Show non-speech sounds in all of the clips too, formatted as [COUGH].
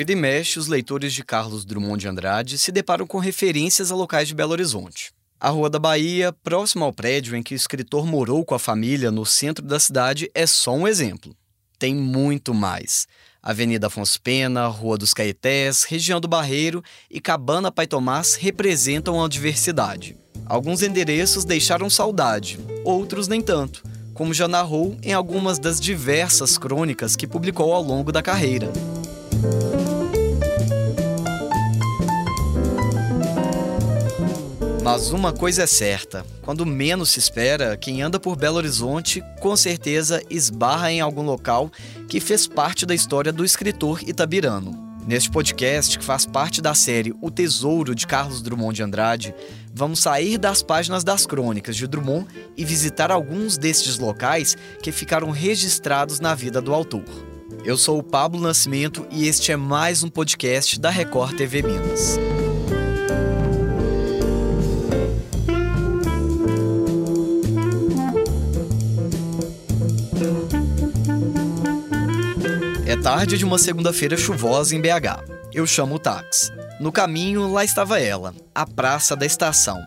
Vira e mexe, os leitores de Carlos Drummond de Andrade se deparam com referências a locais de Belo Horizonte. A Rua da Bahia, próxima ao prédio em que o escritor morou com a família no centro da cidade, é só um exemplo. Tem muito mais. Avenida Afonso Pena, Rua dos Caetés, região do Barreiro e Cabana Pai Tomás representam a diversidade. Alguns endereços deixaram saudade, outros nem tanto, como já narrou em algumas das diversas crônicas que publicou ao longo da carreira. Mas uma coisa é certa: quando menos se espera, quem anda por Belo Horizonte com certeza esbarra em algum local que fez parte da história do escritor itabirano. Neste podcast, que faz parte da série O Tesouro de Carlos Drummond de Andrade, vamos sair das páginas das crônicas de Drummond e visitar alguns destes locais que ficaram registrados na vida do autor. Eu sou o Pablo Nascimento e este é mais um podcast da Record TV Minas. É tarde de uma segunda-feira chuvosa em BH. Eu chamo o táxi. No caminho, lá estava ela, a Praça da Estação,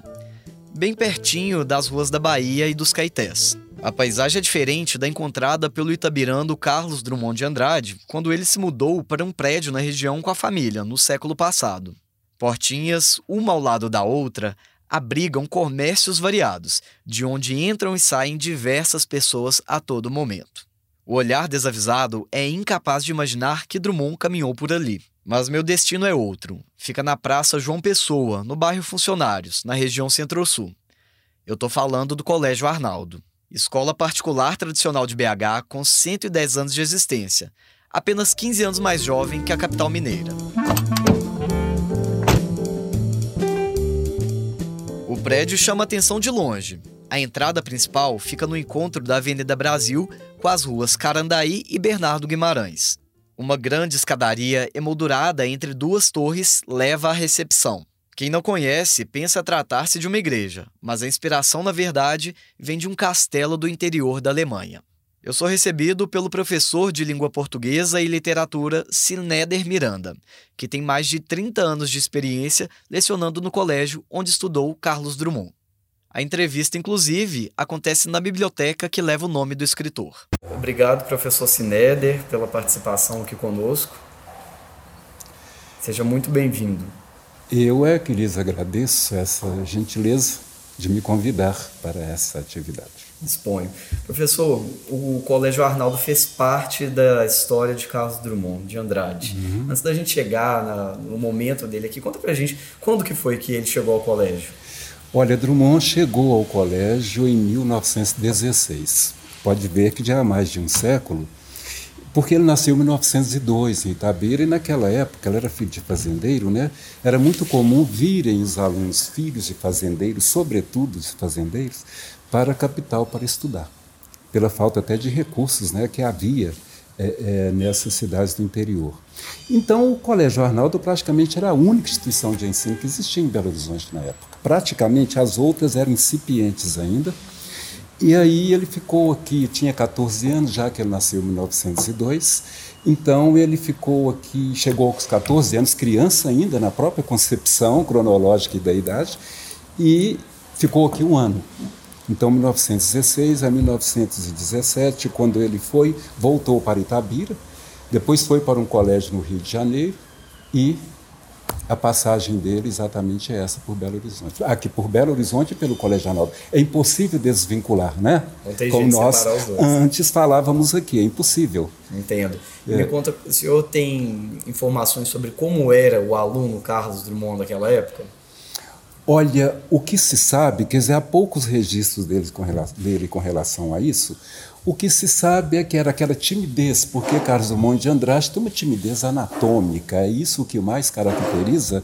bem pertinho das ruas da Bahia e dos Caetés. A paisagem é diferente da encontrada pelo itabirando Carlos Drummond de Andrade quando ele se mudou para um prédio na região com a família, no século passado. Portinhas, uma ao lado da outra, abrigam comércios variados, de onde entram e saem diversas pessoas a todo momento. O olhar desavisado é incapaz de imaginar que Drummond caminhou por ali. Mas meu destino é outro. Fica na Praça João Pessoa, no bairro Funcionários, na região Centro-Sul. Eu tô falando do Colégio Arnaldo. Escola particular tradicional de BH com 110 anos de existência, apenas 15 anos mais jovem que a capital mineira. O prédio chama atenção de longe. A entrada principal fica no encontro da Avenida Brasil com as ruas Carandaí e Bernardo Guimarães. Uma grande escadaria emoldurada entre duas torres leva à recepção. Quem não conhece pensa tratar-se de uma igreja, mas a inspiração, na verdade, vem de um castelo do interior da Alemanha. Eu sou recebido pelo professor de língua portuguesa e literatura Sinéder Miranda, que tem mais de 30 anos de experiência lecionando no colégio onde estudou Carlos Drummond. A entrevista, inclusive, acontece na biblioteca que leva o nome do escritor. Obrigado, professor Sinéder, pela participação aqui conosco. Seja muito bem-vindo. Eu é que lhes agradeço essa gentileza de me convidar para essa atividade. Disponho. Professor, o Colégio Arnaldo fez parte da história de Carlos Drummond de Andrade. Uhum. Antes da gente chegar na, no momento dele aqui, conta pra gente quando que foi que ele chegou ao colégio? Olha, Drummond chegou ao colégio em 1916. Pode ver que já há mais de um século, porque ele nasceu em 1902 em Itabira e naquela época, ele era filho de fazendeiro, né? Era muito comum virem os alunos filhos de fazendeiros, sobretudo os fazendeiros, para a capital para estudar, pela falta até de recursos, né, que havia é, é, nessas cidades do interior. Então, o Colégio Arnaldo praticamente era a única instituição de ensino que existia em Belo Horizonte na época. Praticamente as outras eram incipientes ainda. E aí ele ficou aqui, tinha 14 anos, já que ele nasceu em 1902. Então ele ficou aqui, chegou aos 14 anos, criança ainda, na própria concepção cronológica da idade, e ficou aqui um ano. Então, 1916 a 1917, quando ele foi, voltou para Itabira, depois foi para um colégio no Rio de Janeiro e a passagem dele exatamente é essa por Belo Horizonte. Aqui por Belo Horizonte e pelo Colégio Arnaldo. É impossível desvincular, né? Não tem Como nós antes falávamos aqui, é impossível. Entendo. É. Me conta, o senhor tem informações sobre como era o aluno Carlos Drummond naquela época? Olha, o que se sabe, quer dizer, há poucos registros dele com, relação, dele com relação a isso, o que se sabe é que era aquela timidez, porque Carlos Drummond de Andrade tem uma timidez anatômica, é isso que mais caracteriza,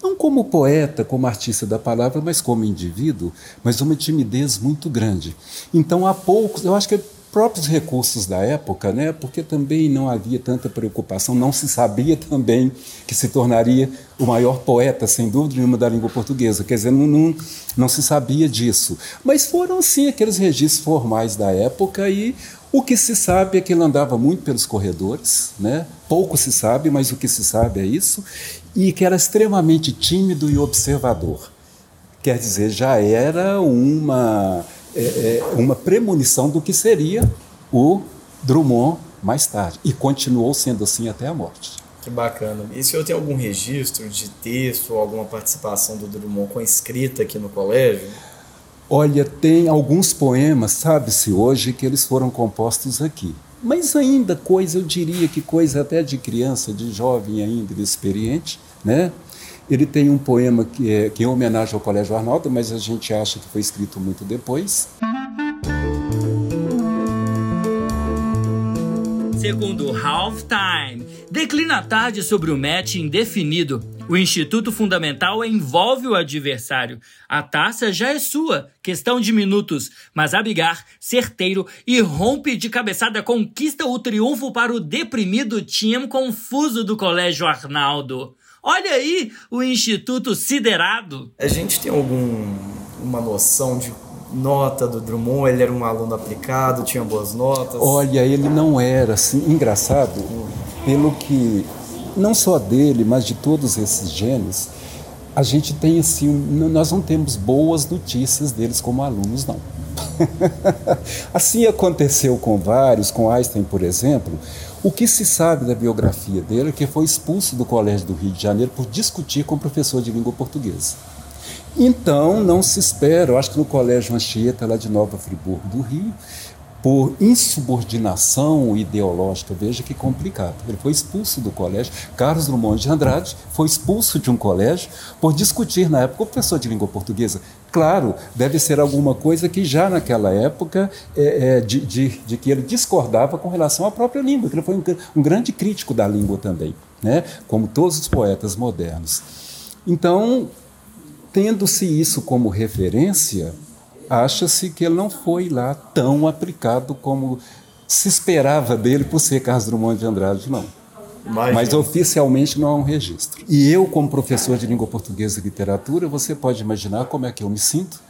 não como poeta, como artista da palavra, mas como indivíduo, mas uma timidez muito grande. Então há poucos, eu acho que próprios recursos da época, né? porque também não havia tanta preocupação, não se sabia [LAUGHS] também que se tornaria o maior poeta, sem dúvida nenhuma, da língua portuguesa. Quer dizer, não, não, não se sabia disso. Mas foram, sim, aqueles registros formais da época e o que se sabe é que ele andava muito pelos corredores, né? pouco se sabe, mas o que se sabe é isso, e que era extremamente tímido e observador. Quer dizer, já era uma é, é, uma premonição do que seria o Drummond mais tarde. E continuou sendo assim até a morte. Que bacana. E o senhor tem algum registro de texto ou alguma participação do Drummond com escrita aqui no colégio? Olha, tem alguns poemas, sabe-se hoje, que eles foram compostos aqui. Mas ainda coisa, eu diria que coisa até de criança, de jovem ainda, de experiente, né? Ele tem um poema que é, que é em homenagem ao Colégio Arnaldo, mas a gente acha que foi escrito muito depois. Segundo Halftime, declina a tarde sobre o match indefinido. O Instituto Fundamental envolve o adversário. A taça já é sua, questão de minutos. Mas Abigar, certeiro e rompe de cabeçada, conquista o triunfo para o deprimido time confuso do Colégio Arnaldo. Olha aí o Instituto Siderado. A gente tem alguma noção de nota do Drummond? Ele era um aluno aplicado, tinha boas notas? Olha, ele não era assim, engraçado, pelo que não só dele, mas de todos esses gênios, a gente tem assim, nós não temos boas notícias deles como alunos, não. [LAUGHS] assim aconteceu com vários, com Einstein, por exemplo. O que se sabe da biografia dele é que foi expulso do Colégio do Rio de Janeiro por discutir com o professor de língua portuguesa. Então, não se espera, eu acho que no Colégio Anchieta, lá de Nova Friburgo do Rio, por insubordinação ideológica, veja que complicado. Ele foi expulso do colégio. Carlos Drummond de Andrade foi expulso de um colégio por discutir, na época, o professor de língua portuguesa. Claro, deve ser alguma coisa que já naquela época, é, é, de, de, de, que ele discordava com relação à própria língua, que ele foi um, um grande crítico da língua também, né? como todos os poetas modernos. Então, tendo-se isso como referência, acha-se que ele não foi lá tão aplicado como se esperava dele por ser Carlos Drummond de Andrade, não. Imagina. Mas oficialmente não há um registro. E eu, como professor de língua portuguesa e literatura, você pode imaginar como é que eu me sinto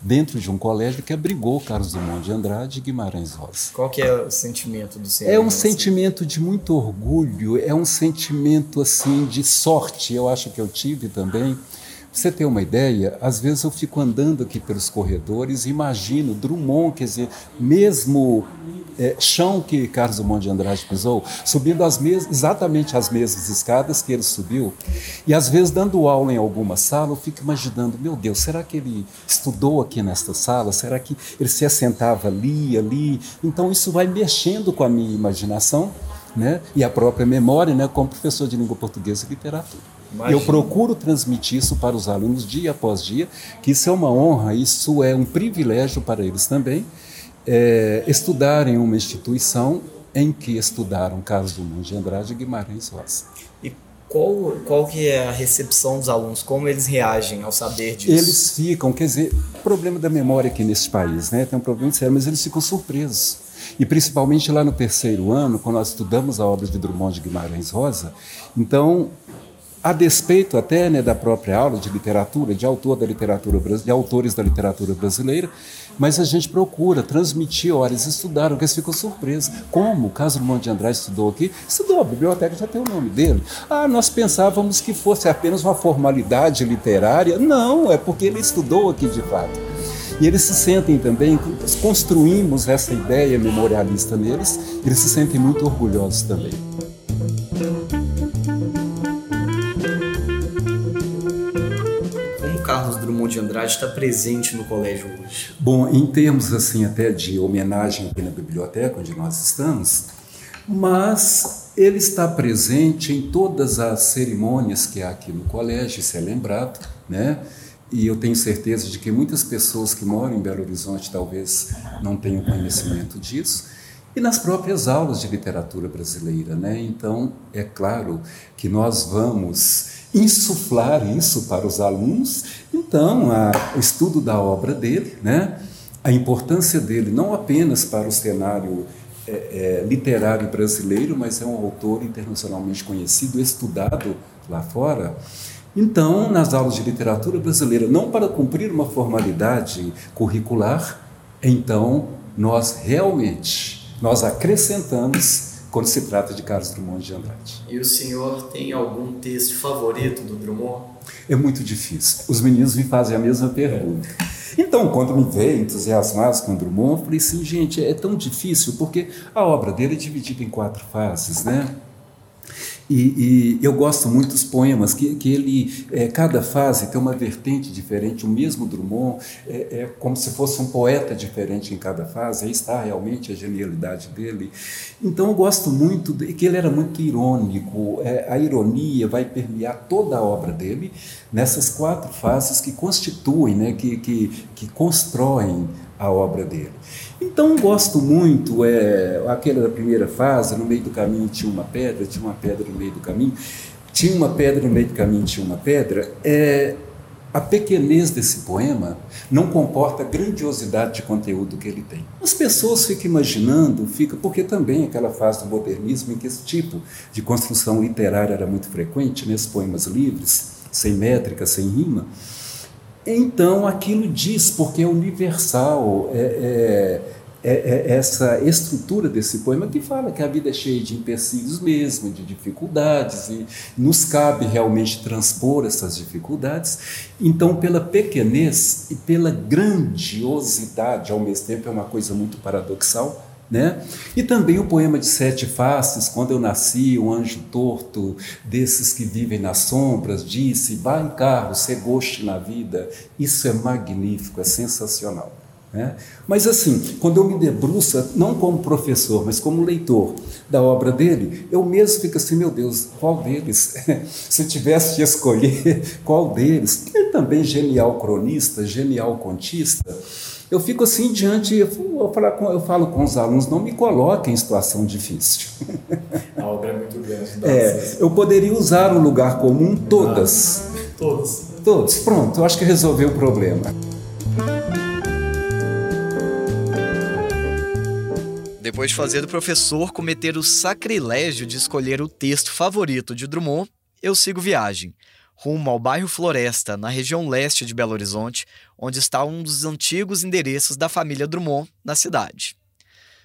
dentro de um colégio que abrigou Carlos Drummond de Andrade e Guimarães Rosa. Qual que é o sentimento do senhor? É um sentimento de muito orgulho, é um sentimento assim de sorte, eu acho que eu tive também você ter uma ideia, às vezes eu fico andando aqui pelos corredores e imagino Drummond, quer dizer, mesmo é, chão que Carlos Drummond de Andrade pisou, subindo as mes exatamente as mesmas escadas que ele subiu, e às vezes dando aula em alguma sala, eu fico imaginando, meu Deus, será que ele estudou aqui nesta sala? Será que ele se assentava ali, ali? Então isso vai mexendo com a minha imaginação, né? E a própria memória, né? Como professor de língua portuguesa e literatura. Imagina. Eu procuro transmitir isso para os alunos dia após dia, que isso é uma honra, isso é um privilégio para eles também, é, estudarem em uma instituição em que estudaram Carlos Drummond de Andrade e Guimarães Rosa. E qual, qual que é a recepção dos alunos? Como eles reagem ao saber disso? Eles ficam, quer dizer, problema da memória aqui nesse país, né? Tem um problema sério, mas eles ficam surpresos. E principalmente lá no terceiro ano, quando nós estudamos a obra de Drummond de Guimarães Rosa, então a despeito até né, da própria aula de literatura, de autor da literatura de autores da literatura brasileira, mas a gente procura transmitir, olha, eles estudaram, que eles ficam surpresos. Como? O caso do Monte de Andrade estudou aqui? Estudou, a biblioteca já tem o nome dele. Ah, nós pensávamos que fosse apenas uma formalidade literária. Não, é porque ele estudou aqui de fato. E eles se sentem também, construímos essa ideia memorialista neles, eles se sentem muito orgulhosos também. Drummond de Andrade está presente no colégio hoje? Bom, em termos assim até de homenagem aqui na biblioteca onde nós estamos, mas ele está presente em todas as cerimônias que há aqui no colégio, isso é lembrado, né? E eu tenho certeza de que muitas pessoas que moram em Belo Horizonte talvez não tenham conhecimento disso. E nas próprias aulas de literatura brasileira, né? Então, é claro que nós vamos insuflar isso para os alunos. Então, a, o estudo da obra dele, né? a importância dele não apenas para o cenário é, é, literário brasileiro, mas é um autor internacionalmente conhecido, estudado lá fora. Então, nas aulas de literatura brasileira, não para cumprir uma formalidade curricular, então nós realmente nós acrescentamos quando se trata de Carlos Drummond de Andrade. E o senhor tem algum texto favorito do Drummond? É muito difícil. Os meninos me fazem a mesma pergunta. Então, quando me veio entusiasmado com Drummond, eu falei assim, gente, é tão difícil porque a obra dele é dividida em quatro fases, né? E, e, eu gosto muito dos poemas, que, que ele, é, cada fase tem uma vertente diferente, o mesmo Drummond é, é, como se fosse um poeta diferente em cada fase, aí está realmente a genialidade dele. Então eu gosto muito, de, que ele era muito irônico, é, a ironia vai permear toda a obra dele nessas quatro fases que constituem, né, que, que, que constroem a obra dele. Então gosto muito, é, aquela primeira fase, no meio do caminho tinha uma pedra, tinha uma pedra no meio do caminho, tinha uma pedra no meio do caminho, tinha uma pedra. É, a pequenez desse poema não comporta a grandiosidade de conteúdo que ele tem. As pessoas ficam imaginando, fica porque também aquela fase do modernismo em que esse tipo de construção literária era muito frequente, nesses poemas livres, sem métrica, sem rima. Então aquilo diz, porque é universal, é, é, é, é, essa estrutura desse poema que fala que a vida é cheia de empecilhos mesmo, de dificuldades, e nos cabe realmente transpor essas dificuldades. Então, pela pequenez e pela grandiosidade, ao mesmo tempo é uma coisa muito paradoxal, né? E também o poema de Sete Faces, quando eu nasci, um anjo torto, desses que vivem nas sombras, disse: vá em carro, ser goste na vida. Isso é magnífico, é sensacional. Né? Mas assim, quando eu me debruço, não como professor, mas como leitor da obra dele, eu mesmo fico assim, meu Deus, qual deles? [LAUGHS] Se eu tivesse de escolher, [LAUGHS] qual deles? Ele também genial cronista, genial contista eu fico assim diante, eu, falo com, eu falo com os alunos, não me coloquem em situação difícil. [LAUGHS] A obra é muito grande. É, eu poderia usar o lugar comum todas. Ah, todos. Todos. Pronto, eu acho que resolveu o problema. Depois de fazer do professor cometer o sacrilégio de escolher o texto favorito de Drummond, eu sigo viagem rumo ao bairro Floresta, na região leste de Belo Horizonte, onde está um dos antigos endereços da família Drummond na cidade.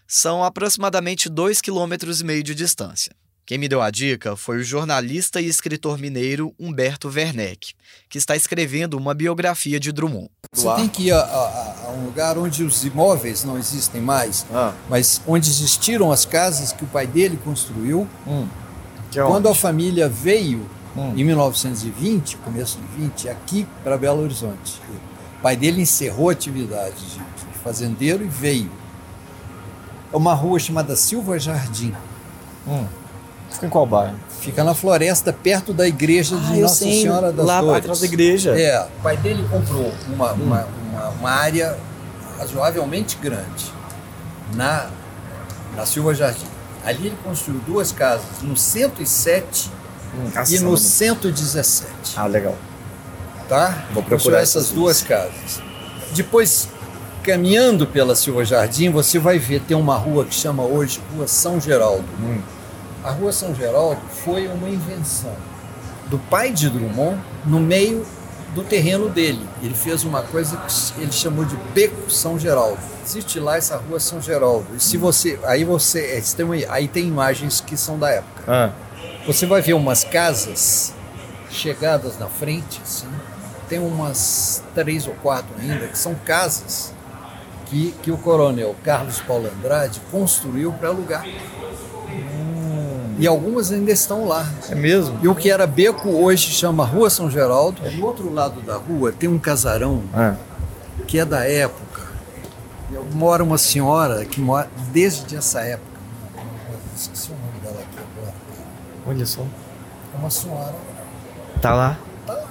São aproximadamente 2,5 km de distância. Quem me deu a dica foi o jornalista e escritor mineiro Humberto Werneck, que está escrevendo uma biografia de Drummond. Você tem que ir a, a, a um lugar onde os imóveis não existem mais, ah. mas onde existiram as casas que o pai dele construiu. Hum. Quando a família veio hum. em 1920, começo de 20, aqui para Belo Horizonte. O pai dele encerrou a atividade de, de fazendeiro e veio. É uma rua chamada Silva Jardim. Hum. Fica em qual bairro? Fica na floresta, perto da igreja de ah, Nossa sei, Senhora das lá Dores. Lá atrás da igreja. É, o pai dele comprou uma, hum. uma, uma, uma, área razoavelmente grande na, na Silva Jardim. Ali ele construiu duas casas, no 107 Hum, e no 117. Ah, legal. Tá? Vou procurar essas duas casas. Depois, caminhando pela Silva Jardim, você vai ver, tem uma rua que chama hoje Rua São Geraldo. Hum. A Rua São Geraldo foi uma invenção do pai de Drummond no meio do terreno dele. Ele fez uma coisa que ele chamou de Beco São Geraldo. Existe lá essa Rua São Geraldo. E se você, aí você, aí tem imagens que são da época. Ah. Você vai ver umas casas chegadas na frente, assim, tem umas três ou quatro ainda, que são casas que, que o coronel Carlos Paulo Andrade construiu para alugar. Hum. E algumas ainda estão lá. É mesmo? E o que era beco hoje chama Rua São Geraldo. Do outro lado da rua tem um casarão é. que é da época. Mora uma senhora que mora desde essa época. Esqueci o nome dela aqui agora. Olha só. É uma senhora. Tá lá? Tá lá.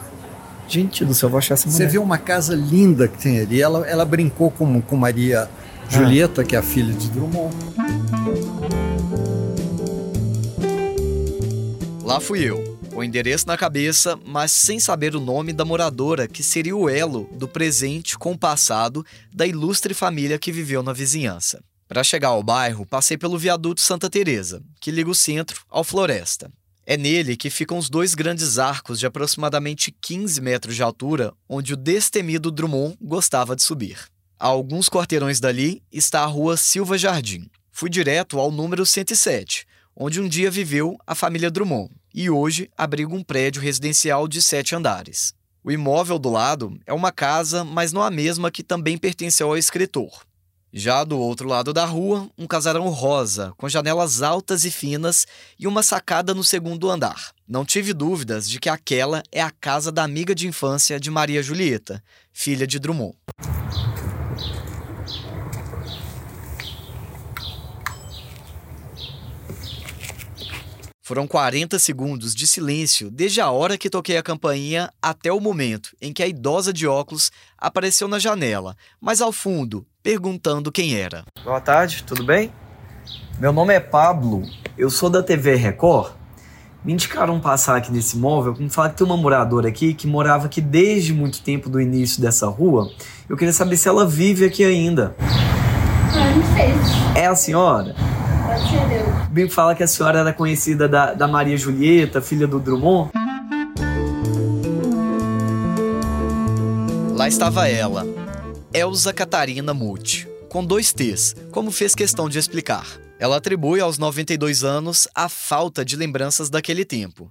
Gente do céu, vou achar essa mulher. Você vê uma casa linda que tem ali. Ela, ela brincou com, com Maria Julieta, ah. que é a filha de Drummond. Lá fui eu, Com o endereço na cabeça, mas sem saber o nome da moradora, que seria o elo do presente com o passado da ilustre família que viveu na vizinhança. Para chegar ao bairro, passei pelo viaduto Santa Teresa, que liga o centro ao Floresta. É nele que ficam os dois grandes arcos de aproximadamente 15 metros de altura, onde o destemido Drummond gostava de subir. A alguns quarteirões dali está a rua Silva Jardim. Fui direto ao número 107, onde um dia viveu a família Drummond, e hoje abriga um prédio residencial de sete andares. O imóvel do lado é uma casa, mas não a mesma que também pertenceu ao escritor. Já do outro lado da rua, um casarão rosa, com janelas altas e finas e uma sacada no segundo andar. Não tive dúvidas de que aquela é a casa da amiga de infância de Maria Julieta, filha de Drummond. Foram 40 segundos de silêncio desde a hora que toquei a campainha até o momento em que a idosa de óculos apareceu na janela, mas ao fundo, perguntando quem era. Boa tarde, tudo bem? Meu nome é Pablo, eu sou da TV Record. Me indicaram passar aqui nesse imóvel, me falaram que tem uma moradora aqui que morava aqui desde muito tempo do início dessa rua. Eu queria saber se ela vive aqui ainda. Ah, não sei. É a senhora? Pode ser eu. Fala que a senhora era conhecida da, da Maria Julieta, filha do Drummond. Lá estava ela, Elza Catarina Muti, com dois T's, como fez questão de explicar. Ela atribui aos 92 anos a falta de lembranças daquele tempo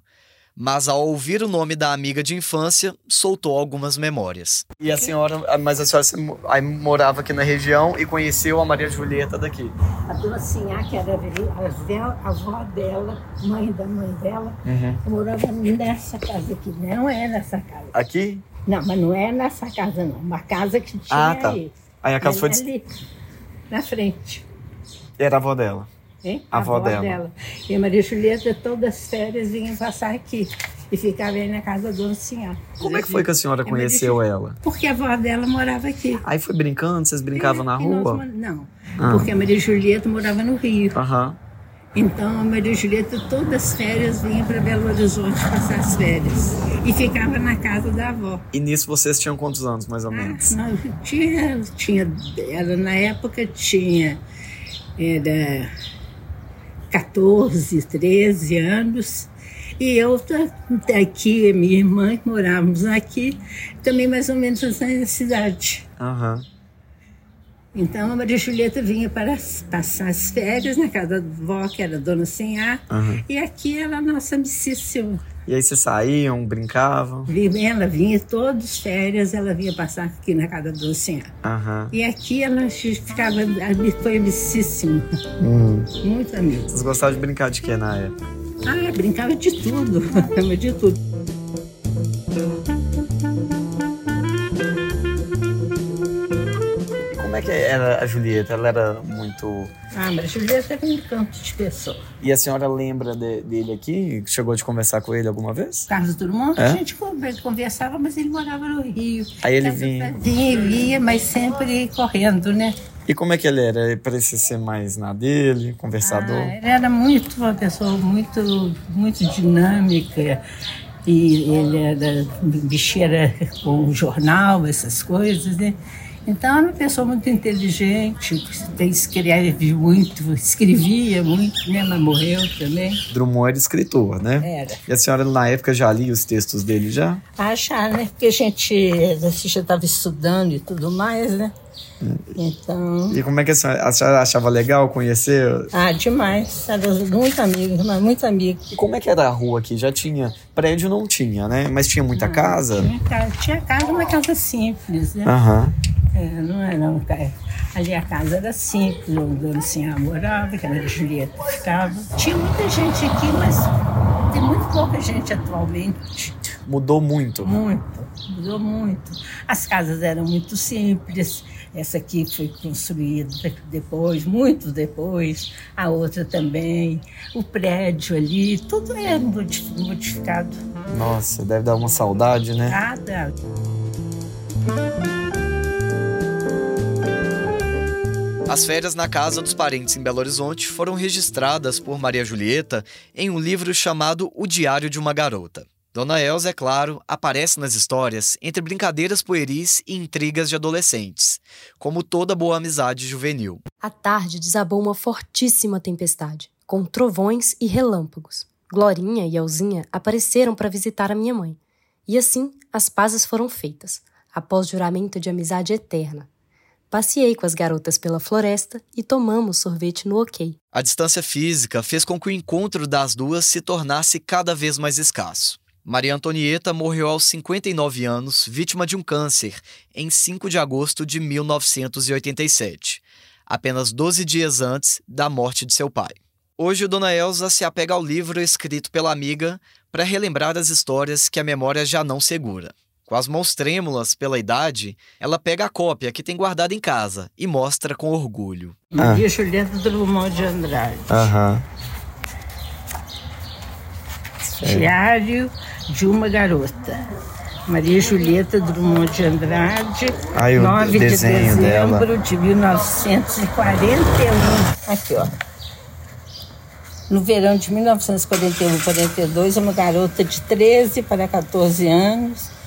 mas ao ouvir o nome da amiga de infância, soltou algumas memórias. E a senhora, mas a senhora aí morava aqui na região e conheceu a Maria Julieta daqui? A dona Sinhá, que era a avó dela, mãe da mãe dela, Uhum. morava nessa casa aqui, não é nessa casa. Aqui? Não, mas não é nessa casa não, uma casa que tinha Ah, tá. aí. Aí a casa É foi... des- ali, na frente. Era a avó dela. Hein? A avó dela. E a Maria Julieta, todas as férias, vinha passar aqui. E ficava aí na casa da dona Sinhá. Como é que foi que a senhora É conheceu ela? Porque a avó dela morava aqui. Aí foi brincando, vocês brincavam na É, nós rua? mor- Não, Ah. porque a Maria Julieta morava no Rio. Aham. Então a Maria Julieta, todas as férias, vinha para Belo Horizonte passar as férias. E ficava na casa da avó. E nisso vocês tinham quantos anos, mais ou menos? Ah, não, tinha, tinha, ela na época tinha era 14, 13 anos. E eu aqui, minha irmã, que morávamos aqui, também mais ou menos na cidade. Aham. Então a Maria Julieta vinha para as- passar as férias na casa da vó, que era Dona Senhá, Aham. e aqui era a nossa amicíssima. E aí vocês saíam, brincavam? Ela vinha todas as férias, ela vinha passar aqui na casa da Dona Senhá. Aham. E aqui ela ficava, foi amicíssima, Hum. muito amiga. Vocês gostavam de brincar de quê na época? Ah, brincava de tudo, [LAUGHS] de tudo. Que era a Julieta? Ela era muito. Ah, Maria Julieta era um encanto de pessoa. E a senhora lembra de- dele aqui? Chegou de conversar com ele alguma vez? Carlos Drummond, É? a gente conver- conversava, mas ele morava no Rio. Aí ele vinha. Vinha via, mas sempre correndo, né? E como é que ele era? Ele parecia ser mais na dele, conversador? Ah, ele era muito uma pessoa muito, muito dinâmica. E ele era bicheira com jornal, essas coisas, né? Então era uma pessoa muito inteligente, que escreve muito, escrevia muito, né? Mas morreu também. Drummond era escritor, né? Era. E a senhora na época já lia os textos dele já? Achar, né? Porque a gente, a gente já estava estudando e tudo mais, né? Então. E como é que a senhora, a senhora achava legal conhecer? Ah, demais. Era muito amigo, mas muito amigo. E como é que era a rua aqui? Já tinha. Prédio não tinha, né? Mas tinha muita casa? Tinha casa, tinha casa, uma casa simples, né? Aham. É, não era uma casa. Ali a casa era simples, o dono Senhor morava, que era Julieta ficava. Tinha muita gente aqui, mas tem muito pouca gente atualmente. Mudou muito. Muito, mudou muito. As casas eram muito simples. Essa aqui foi construída depois, muito depois. A outra também. O prédio ali, tudo é modi- modificado. Nossa, deve dar uma saudade, né? Nada. As férias na casa dos parentes em Belo Horizonte foram registradas por Maria Julieta em um livro chamado O Diário de uma Garota. Dona Elza, é claro, aparece nas histórias entre brincadeiras pueris e intrigas de adolescentes, como toda boa amizade juvenil. À tarde desabou uma fortíssima tempestade, com trovões e relâmpagos. Glorinha e Elzinha apareceram para visitar a minha mãe. E assim as pazes foram feitas, após juramento de amizade eterna. Passei com as garotas pela floresta e tomamos sorvete no ok. A distância física fez com que o encontro das duas se tornasse cada vez mais escasso. Maria Antonieta morreu aos 59 anos, vítima de um câncer, em 5 de agosto de 1987, apenas 12 dias antes da morte de seu pai. Hoje, Dona Elza se apega ao livro escrito pela amiga para relembrar as histórias que a memória já não segura. Com as mãos trêmulas pela idade, ela pega a cópia que tem guardada em casa e mostra com orgulho. Maria ah. Julieta Drummond de Andrade. Aham. Diário de uma garota. Maria Julieta Drummond de Andrade, Ai, 9 de dezembro dela. de 1941. Aqui, ó. No verão de 1941-42, uma garota de 13 para 14 anos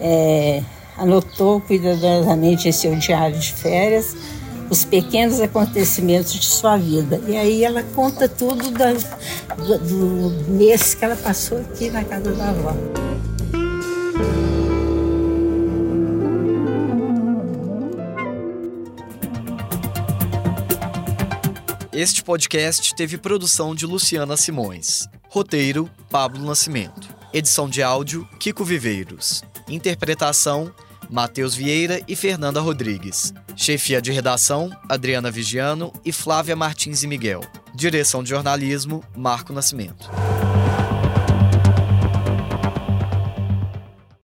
é, anotou cuidadosamente em seu diário de férias os pequenos acontecimentos de sua vida. E aí ela conta tudo da, do, do mês que ela passou aqui na casa da avó. Este podcast teve produção de Luciana Simões. Roteiro: Pablo Nascimento. Edição de áudio: Kiko Viveiros. Interpretação: Matheus Vieira e Fernanda Rodrigues. Chefia de redação: Adriana Vigiano e Flávia Martins e Miguel. Direção de jornalismo: Marco Nascimento.